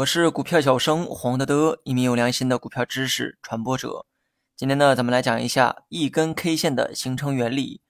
我是股票小生黄德德，一名有良心的股票知识传播者。今天呢，咱们来讲一下一根 K 线的形成原理。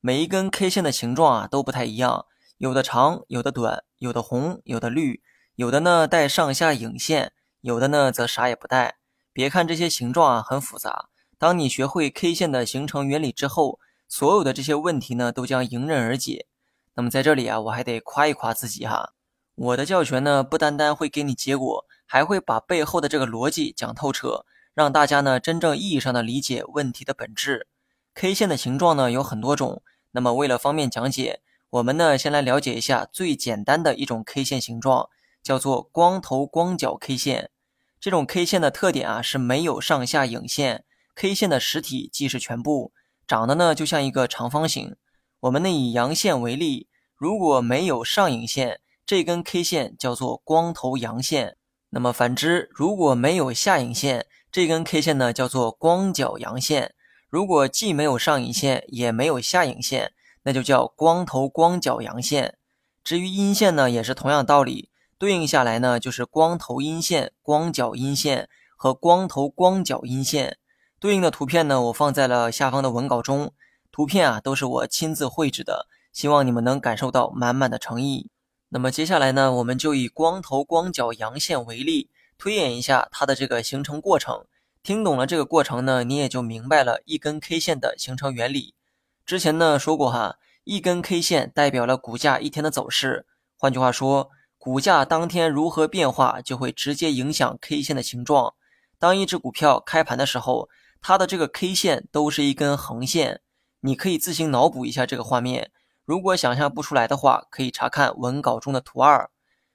每一根 K 线的形状啊都不太一样，有的长，有的短，有的红，有的绿，有的呢带上下影线，有的呢则啥也不带。别看这些形状啊很复杂，当你学会 K 线的形成原理之后，所有的这些问题呢都将迎刃而解。那么在这里啊，我还得夸一夸自己哈。我的教学呢，不单单会给你结果，还会把背后的这个逻辑讲透彻，让大家呢真正意义上的理解问题的本质。K 线的形状呢有很多种，那么为了方便讲解，我们呢先来了解一下最简单的一种 K 线形状，叫做光头光脚 K 线。这种 K 线的特点啊是没有上下影线，K 线的实体即是全部，长得呢就像一个长方形。我们呢以阳线为例，如果没有上影线。这根 K 线叫做光头阳线，那么反之，如果没有下影线，这根 K 线呢叫做光脚阳线。如果既没有上影线，也没有下影线，那就叫光头光脚阳线。至于阴线呢，也是同样道理，对应下来呢就是光头阴线、光脚阴线和光头光脚阴线。对应的图片呢，我放在了下方的文稿中，图片啊都是我亲自绘制的，希望你们能感受到满满的诚意。那么接下来呢，我们就以光头光脚阳线为例，推演一下它的这个形成过程。听懂了这个过程呢，你也就明白了一根 K 线的形成原理。之前呢说过哈，一根 K 线代表了股价一天的走势。换句话说，股价当天如何变化，就会直接影响 K 线的形状。当一只股票开盘的时候，它的这个 K 线都是一根横线，你可以自行脑补一下这个画面。如果想象不出来的话，可以查看文稿中的图二。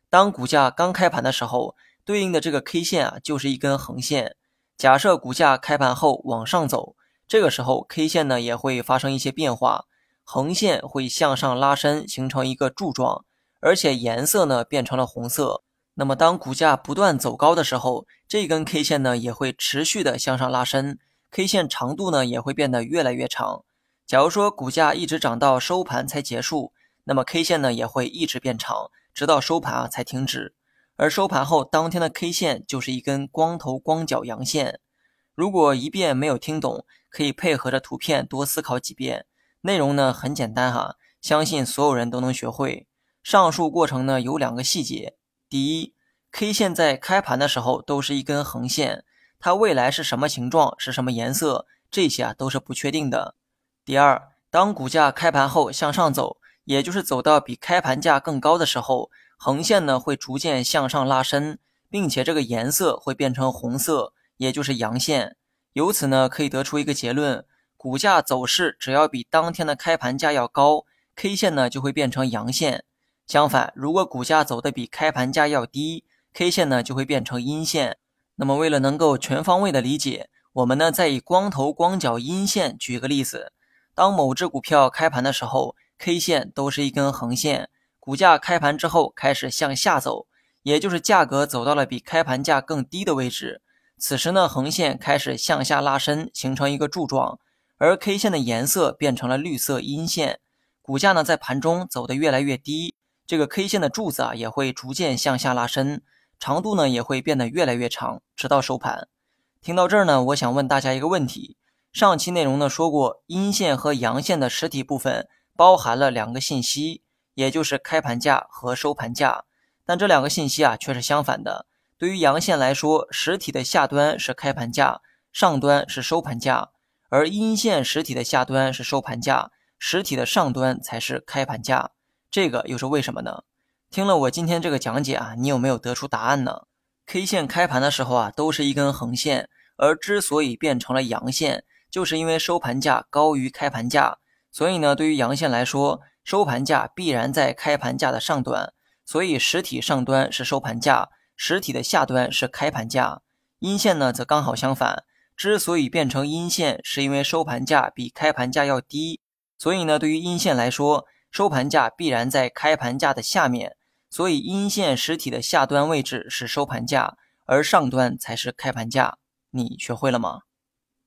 当股价刚开盘的时候，对应的这个 K 线啊，就是一根横线。假设股价开盘后往上走，这个时候 K 线呢也会发生一些变化，横线会向上拉伸，形成一个柱状，而且颜色呢变成了红色。那么当股价不断走高的时候，这根 K 线呢也会持续的向上拉伸，K 线长度呢也会变得越来越长。假如说股价一直涨到收盘才结束，那么 K 线呢也会一直变长，直到收盘啊才停止。而收盘后当天的 K 线就是一根光头光脚阳线。如果一遍没有听懂，可以配合着图片多思考几遍。内容呢很简单哈，相信所有人都能学会。上述过程呢有两个细节：第一，K 线在开盘的时候都是一根横线，它未来是什么形状、是什么颜色，这些啊都是不确定的。第二，当股价开盘后向上走，也就是走到比开盘价更高的时候，横线呢会逐渐向上拉伸，并且这个颜色会变成红色，也就是阳线。由此呢可以得出一个结论：股价走势只要比当天的开盘价要高，K 线呢就会变成阳线。相反，如果股价走的比开盘价要低，K 线呢就会变成阴线。那么为了能够全方位的理解，我们呢再以光头光脚阴线举个例子。当某只股票开盘的时候，K 线都是一根横线，股价开盘之后开始向下走，也就是价格走到了比开盘价更低的位置。此时呢，横线开始向下拉伸，形成一个柱状，而 K 线的颜色变成了绿色阴线。股价呢在盘中走得越来越低，这个 K 线的柱子啊也会逐渐向下拉伸，长度呢也会变得越来越长，直到收盘。听到这儿呢，我想问大家一个问题。上期内容呢说过，阴线和阳线的实体部分包含了两个信息，也就是开盘价和收盘价。但这两个信息啊却是相反的。对于阳线来说，实体的下端是开盘价，上端是收盘价；而阴线实体的下端是收盘价，实体的上端才是开盘价。这个又是为什么呢？听了我今天这个讲解啊，你有没有得出答案呢？K 线开盘的时候啊都是一根横线，而之所以变成了阳线。就是因为收盘价高于开盘价，所以呢，对于阳线来说，收盘价必然在开盘价的上端，所以实体上端是收盘价，实体的下端是开盘价。阴线呢，则刚好相反，之所以变成阴线，是因为收盘价比开盘价要低，所以呢，对于阴线来说，收盘价必然在开盘价的下面，所以阴线实体的下端位置是收盘价，而上端才是开盘价。你学会了吗？